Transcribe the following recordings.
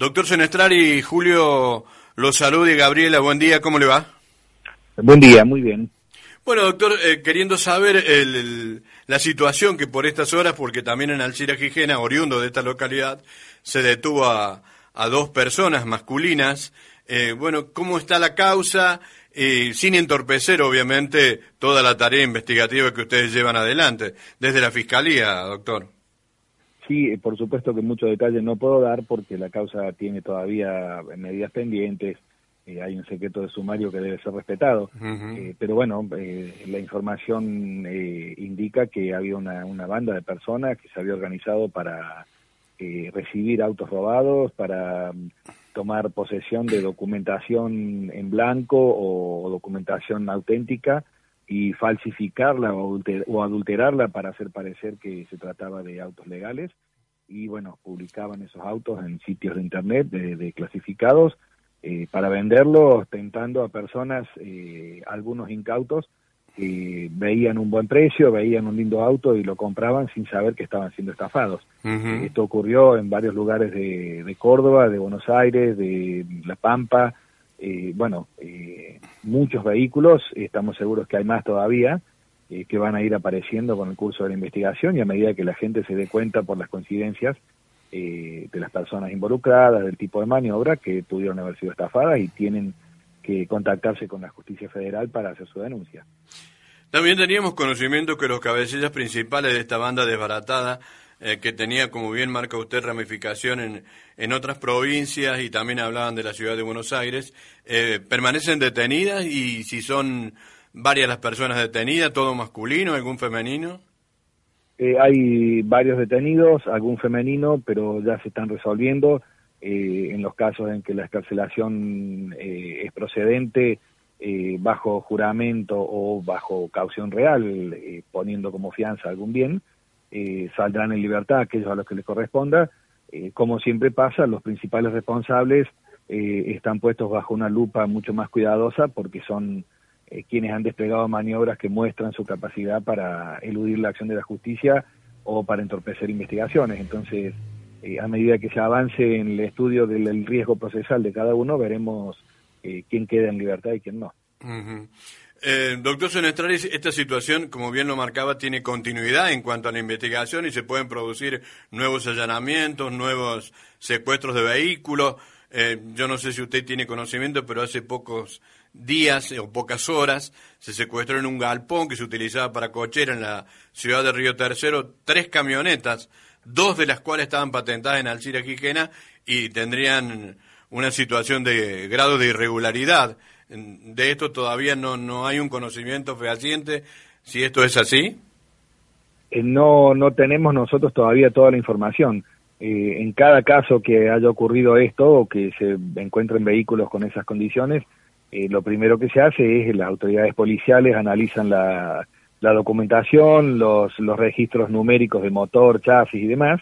Doctor Senestrari, Julio lo saluda y Gabriela, buen día, ¿cómo le va? Buen día, muy bien. Bueno, doctor, eh, queriendo saber el, el, la situación que por estas horas, porque también en Alcira Gijena, oriundo de esta localidad, se detuvo a, a dos personas masculinas. Eh, bueno, ¿cómo está la causa? Eh, sin entorpecer, obviamente, toda la tarea investigativa que ustedes llevan adelante, desde la Fiscalía, doctor. Sí, por supuesto que muchos detalles no puedo dar porque la causa tiene todavía medidas pendientes, eh, hay un secreto de sumario que debe ser respetado, uh -huh. eh, pero bueno, eh, la información eh, indica que había una, una, banda de personas que se había organizado para eh, recibir autos robados, para um, tomar posesión de documentación en blanco o, o documentación auténtica y falsificarla o, adulter o adulterarla para hacer parecer que se trataba de autos legales y bueno, publicaban esos autos en sitios de internet de, de clasificados eh, para venderlos tentando a personas, eh, algunos incautos, que veían un buen precio, veían un lindo auto y lo compraban sin saber que estaban siendo estafados. Uh -huh. Esto ocurrió en varios lugares de, de, Córdoba, de Buenos Aires, de La Pampa, eh, bueno, eh, muchos vehículos, estamos seguros que hay más todavía, eh, que van a ir apareciendo con el curso de la investigación y a medida que la gente se dé cuenta por las coincidencias eh, de las personas involucradas, del tipo de maniobra que pudieron haber sido estafadas y tienen que contactarse con la justicia federal para hacer su denuncia. También teníamos conocimiento que los cabecillas principales de esta banda desbaratada, eh, que tenía, como bien marca usted, ramificación en, en otras provincias y también hablaban de la ciudad de Buenos Aires, eh, permanecen detenidas y si son varias las personas detenidas, todo masculino, algún femenino. Eh, hay varios detenidos, algún femenino, pero ya se están resolviendo. Eh, en los casos en que la escarcelación eh, es procedente eh, bajo juramento o bajo caución real, eh, poniendo como fianza algún bien, eh, saldrán en libertad aquellos a los que les corresponda. Eh, como siempre pasa, los principales responsables eh, están puestos bajo una lupa mucho más cuidadosa porque son eh, quienes han desplegado maniobras que muestran su capacidad para eludir la acción de la justicia o para entorpecer investigaciones. Entonces, eh, a medida que se avance en el estudio del riesgo procesal de cada uno, veremos quién queda en libertad y quién no. Uh. Eh, doctor Senestraris, esta situación, como bien lo marcaba, tiene continuidad en cuanto a la investigación y se pueden producir nuevos allanamientos, nuevos secuestros de vehículos. Eh, yo no sé si usted tiene conocimiento, pero hace pocos días o pocas horas se secuestró en un galpón que se utilizaba para cochera en la ciudad de Río Tercero tres camionetas, dos de las cuales estaban patentadas en Alcira Quijena y tendrían una situación de grado de irregularidad. De esto todavía no, no hay un conocimiento fehaciente si esto es así. Eh, no, no tenemos nosotros todavía toda la información. Eh, en cada caso que haya ocurrido esto o que se encuentren vehículos con esas condiciones, eh, lo primero que se hace es que las autoridades policiales analizan la, la documentación, los, los registros numéricos de motor, chasis y demás,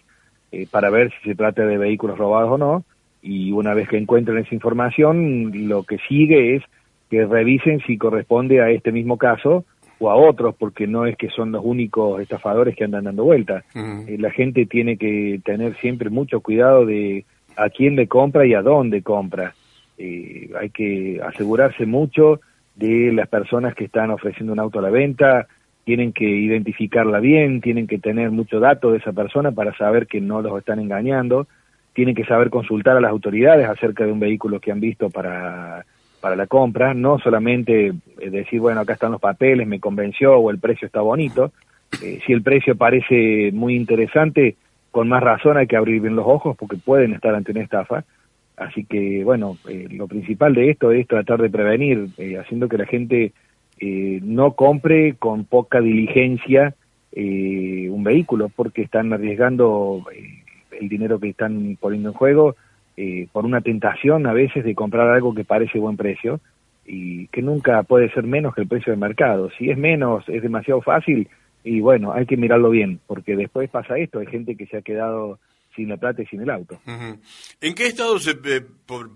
para ver si se trata de vehículos robados o no, y una vez que encuentren esa información, lo que sigue es que revisen si corresponde a este mismo caso o a otros, porque no es que son los únicos estafadores que andan dando vueltas. Uh -huh. eh, la gente tiene que tener siempre mucho cuidado de a quién le compra y a dónde compra. Eh, hay que asegurarse mucho de las personas que están ofreciendo un auto a la venta, tienen que identificarla bien, tienen que tener mucho dato de esa persona para saber que no los están engañando, tienen que saber consultar a las autoridades acerca de un vehículo que han visto para para la compra, no solamente decir, bueno, acá están los papeles, me convenció o el precio está bonito. Eh, si el precio parece muy interesante, con más razón hay que abrir bien los ojos porque pueden estar ante una estafa. Así que, bueno, eh, lo principal de esto es tratar de prevenir, eh, haciendo que la gente eh, no compre con poca diligencia un vehículo porque están arriesgando el dinero que están poniendo en juego eh, por una tentación a veces de comprar algo que parece buen precio y que nunca puede ser menos que el precio del mercado. Si es menos, es demasiado fácil y bueno, hay que mirarlo bien, porque después pasa esto, hay gente que se ha quedado sin la plata y sin el auto. ¿En qué estado, eh,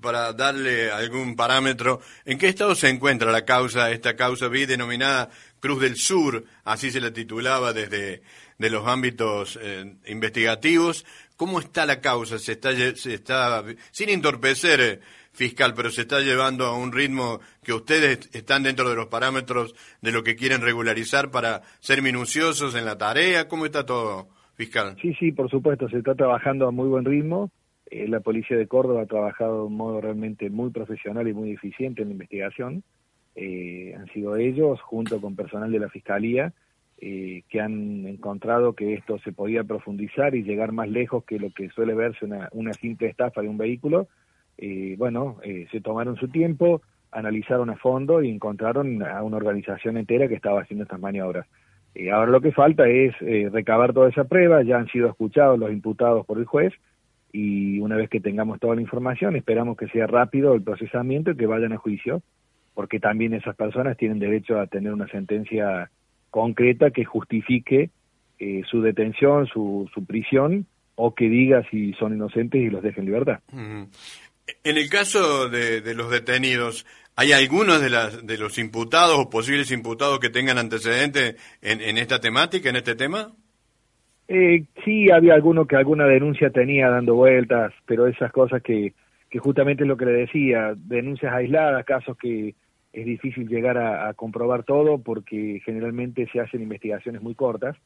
para darle algún parámetro, en qué estado se encuentra la causa, esta causa vi denominada Cruz del Sur, así se la titulaba desde de los ámbitos eh, investigativos? ¿Cómo está la causa? ¿Se está, se está sin entorpecer, eh, fiscal, pero se está llevando a un ritmo que ustedes están dentro de los parámetros de lo que quieren regularizar para ser minuciosos en la tarea? ¿Cómo está todo? fiscal. Sí, sí, por supuesto, se está trabajando a muy buen ritmo. Eh, la policía de Córdoba ha trabajado de un modo realmente muy profesional y muy eficiente en la investigación. Han sido ellos, junto con personal de la Fiscalía, eh, que han encontrado que esto se podía profundizar y llegar más lejos que lo que suele verse una, una simple estafa de un vehículo. bueno, se tomaron su tiempo, analizaron a fondo y encontraron a una organización entera que estaba haciendo estas maniobras. Eh, ahora lo que falta es eh, recabar toda esa prueba, ya han sido escuchados los imputados por el juez y una vez que tengamos toda la información esperamos que sea rápido el procesamiento y que vayan a juicio, porque también esas personas tienen derecho a tener una sentencia concreta que justifique eh, su detención, su, su prisión o que diga si son inocentes y los deje en libertad. En el caso de, los detenidos, ¿hay algunos de, las, de los imputados o posibles imputados que tengan antecedentes en, esta temática, en este tema? Eh, sí, había alguno que alguna denuncia tenía dando vueltas, pero esas cosas que, que justamente es lo que le decía, denuncias aisladas, casos que es difícil llegar a, comprobar todo porque generalmente se hacen investigaciones muy cortas,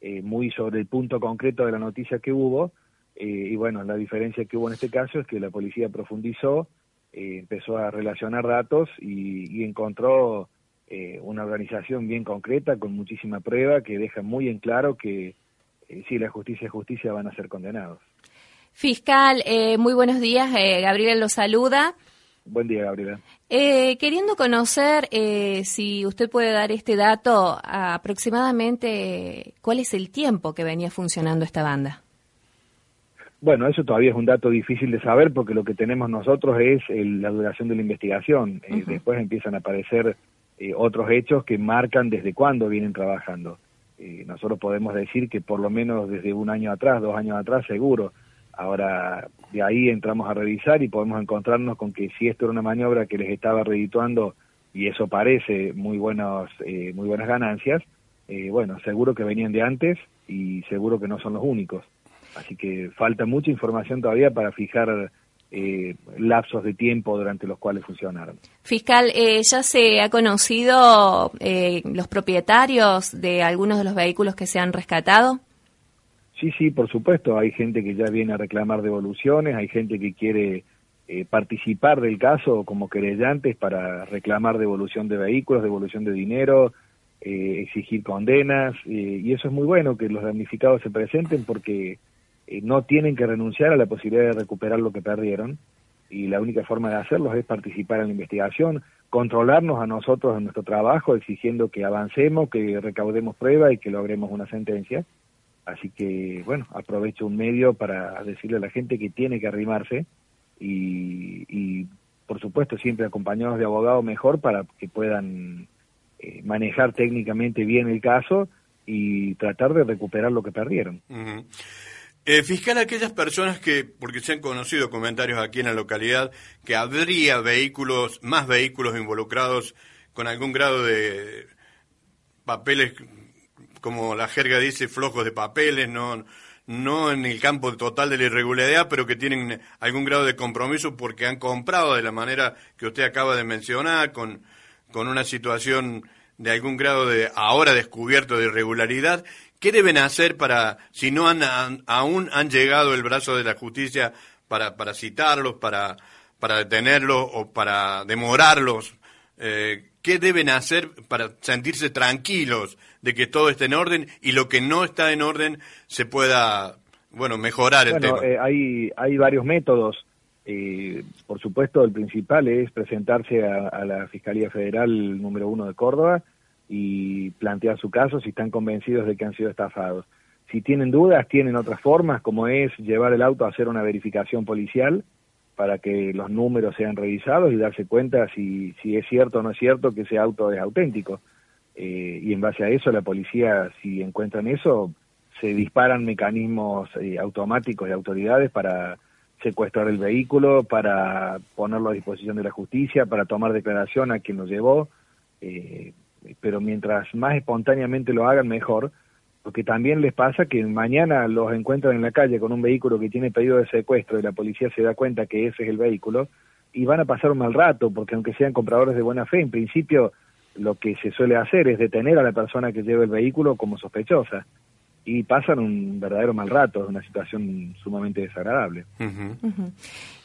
eh, muy sobre el punto concreto de la noticia que hubo, eh, y bueno, la diferencia que hubo en este caso es que la policía profundizó, eh, empezó a relacionar datos y, encontró eh, una organización bien concreta, con muchísima prueba, que deja muy en claro que si la justicia es justicia van a ser condenados. Fiscal, muy buenos días. Gabriela lo saluda. Buen día, Gabriela. queriendo conocer si usted puede dar este dato, aproximadamente cuál es el tiempo que venía funcionando esta banda. Bueno, eso todavía es un dato difícil de saber porque lo que tenemos nosotros es la duración de la investigación. Eh, después empiezan a aparecer eh, otros hechos que marcan desde cuándo vienen trabajando. Eh, nosotros podemos decir que por lo menos desde un año atrás, dos años atrás, seguro. Ahora, de ahí entramos a revisar y podemos encontrarnos con que si esto era una maniobra que les estaba redituando y eso parece muy, buenos, muy buenas ganancias, bueno, seguro que venían de antes y seguro que no son los únicos. Así que falta mucha información todavía para fijar eh, lapsos de tiempo durante los cuales funcionaron. Fiscal, eh, ¿ya se ha conocido eh, los propietarios de algunos de los vehículos que se han rescatado? Sí, sí, por supuesto. Hay gente que ya viene a reclamar devoluciones, hay gente que quiere participar del caso como querellantes para reclamar devolución de vehículos, devolución de dinero, exigir condenas, y eso es muy bueno que los damnificados se presenten porque eh, no tienen que renunciar a la posibilidad de recuperar lo que perdieron y la única forma de hacerlo es participar en la investigación, controlarnos a nosotros en nuestro trabajo, exigiendo que avancemos, que recaudemos pruebas y que logremos una sentencia. Así que, bueno, aprovecho un medio para decirle a la gente que tiene que arrimarse y, por supuesto, siempre acompañados de abogados mejor para que puedan eh, manejar técnicamente bien el caso y tratar de recuperar lo que perdieron. Eh, fiscal, aquellas personas que, porque se han conocido comentarios aquí en la localidad, que habría vehículos, más vehículos involucrados con algún grado de papeles, como la jerga dice, flojos de papeles, no, no en el campo total de la irregularidad, pero que tienen algún grado de compromiso porque han comprado de la manera que usted acaba de mencionar, con, con una situación de algún grado de ahora descubierto de irregularidad ¿Qué deben hacer para, si no han, aún han llegado el brazo de la justicia para, para citarlos, para, para detenerlos o para demorarlos? Eh, ¿Qué deben hacer para sentirse tranquilos de que todo esté en orden y lo que no está en orden se pueda, bueno, mejorar el tema? Eh, hay, hay varios métodos. Eh, por supuesto, el principal es presentarse a la Fiscalía Federal número uno de Córdoba y plantear su caso si están convencidos de que han sido estafados. Si tienen dudas, tienen otras formas, como es llevar el auto a hacer una verificación policial para que los números sean revisados y darse cuenta si, si es cierto o no es cierto que ese auto es auténtico. Eh, y en base a eso la policía, si encuentran eso, se disparan mecanismos eh, automáticos de autoridades para secuestrar el vehículo, para ponerlo a disposición de la justicia, para tomar declaración a quien lo llevó. Eh, pero mientras más espontáneamente lo hagan, mejor, porque también les pasa que mañana los encuentran en la calle con un vehículo que tiene pedido de secuestro y la policía se da cuenta que ese es el vehículo y van a pasar un mal rato, porque aunque sean compradores de buena fe, en principio lo que se suele hacer es detener a la persona que lleva el vehículo como sospechosa y pasan un verdadero mal rato, una situación sumamente desagradable.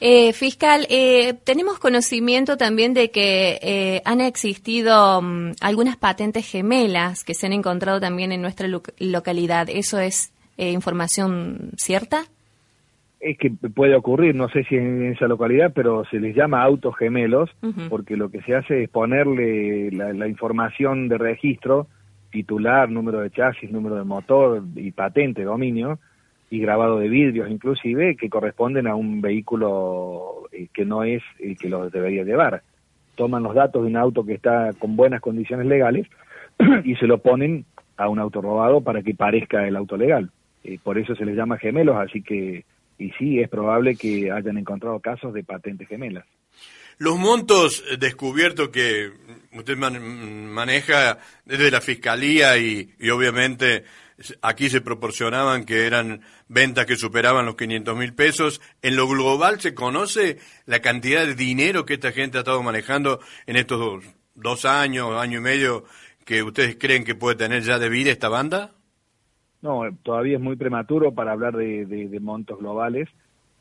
Eh, fiscal, eh, tenemos conocimiento también de que eh, han existido mm, algunas patentes gemelas que se han encontrado también en nuestra localidad. ¿Eso es información cierta? Es que puede ocurrir, no sé si en esa localidad, pero se les llama autos gemelos, porque lo que se hace es ponerle la información de registro titular, número de chasis, número de motor y patente, dominio, y grabado de vidrios inclusive, que corresponden a un vehículo eh, que no es el que lo debería llevar. Toman los datos de un auto que está con buenas condiciones legales y se lo ponen a un auto robado para que parezca el auto legal. Eh, por eso se les llama gemelos, así que, y sí, es probable que hayan encontrado casos de patentes gemelas. Los montos descubiertos que usted maneja desde la Fiscalía y, obviamente aquí se proporcionaban que eran ventas que superaban los 500 mil pesos. ¿En lo global se conoce la cantidad de dinero que esta gente ha estado manejando en estos dos, años, año y medio, que ustedes creen que puede tener ya de vida esta banda? No, todavía es muy prematuro para hablar de montos globales.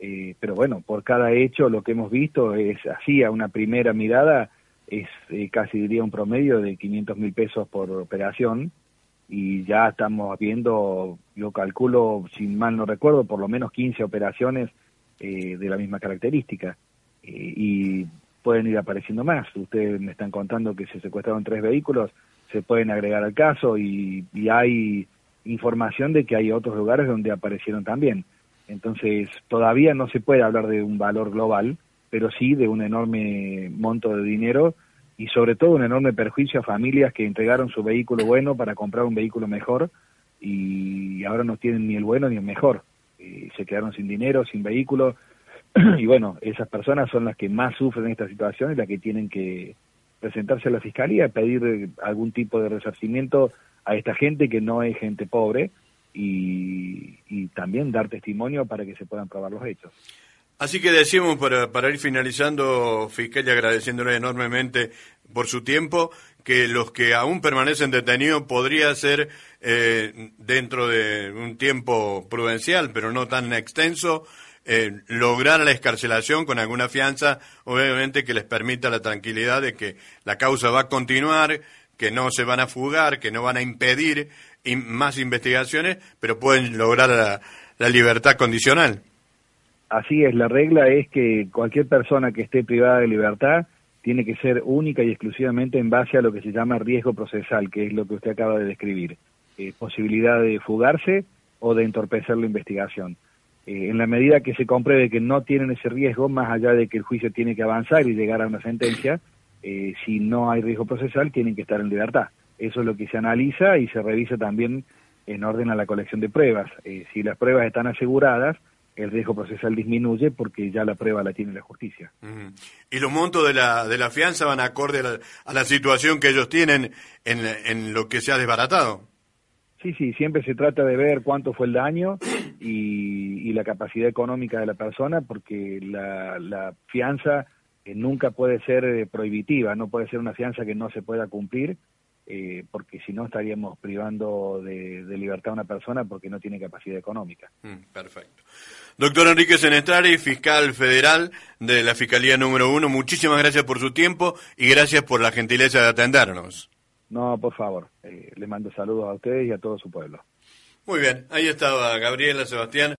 Eh, pero bueno, por cada hecho lo que hemos visto es así, a una primera mirada, es eh, casi diría un promedio de 500 mil pesos por operación y ya estamos viendo, yo calculo, si mal no recuerdo, por lo menos 15 operaciones eh, de la misma característica y pueden ir apareciendo más. Ustedes me están contando que se secuestraron tres vehículos, se pueden agregar al caso y hay información de que hay otros lugares donde aparecieron también. Entonces, todavía no se puede hablar de un valor global, pero sí de un enorme monto de dinero y sobre todo un enorme perjuicio a familias que entregaron su vehículo bueno para comprar un vehículo mejor y ahora no tienen ni el bueno ni el mejor. Y se quedaron sin dinero, sin vehículo y bueno, esas personas son las que más sufren esta situación y las que tienen que presentarse a la fiscalía, pedir algún tipo de resarcimiento a esta gente que no es gente pobre y, también dar testimonio para que se puedan probar los hechos. Así que decimos, para, para ir finalizando, fiscal, y agradeciéndole enormemente por su tiempo, que los que aún permanecen detenidos podría ser eh, dentro de un tiempo prudencial, pero no tan extenso, eh, lograr la escarcelación con alguna fianza, obviamente que les permita la tranquilidad de que la causa va a continuar, que no se van a fugar, que no van a impedir más investigaciones, pero pueden lograr la, libertad condicional. Así es, la regla es que cualquier persona que esté privada de libertad tiene que ser única y exclusivamente en base a lo que se llama riesgo procesal, que es lo que usted acaba de describir. Eh, posibilidad de fugarse o de entorpecer la investigación. Eh, en la medida que se compruebe que no tienen ese riesgo, más allá de que el juicio tiene que avanzar y llegar a una sentencia, eh, si no hay riesgo procesal, tienen que estar en libertad. Eso es lo que se analiza y se revisa también en orden a la colección de pruebas. Eh, si las pruebas están aseguradas, el riesgo procesal disminuye porque ya la prueba la tiene la justicia. ¿Y los montos de la, de la fianza van acorde a la, situación que ellos tienen en, en, lo que se ha desbaratado? Sí, sí, siempre se trata de ver cuánto fue el daño y, la capacidad económica de la persona porque la, la fianza eh, nunca puede ser eh, prohibitiva, no puede ser una fianza que no se pueda cumplir eh, porque si no estaríamos privando de, libertad a una persona porque no tiene capacidad económica. Mm, perfecto. Doctor Enrique Senestrari, fiscal federal de la Fiscalía número uno, muchísimas gracias por su tiempo y gracias por la gentileza de atendernos. No, por favor, eh, le mando saludos a ustedes y a todo su pueblo. Muy bien, ahí estaba Gabriela Sebastián.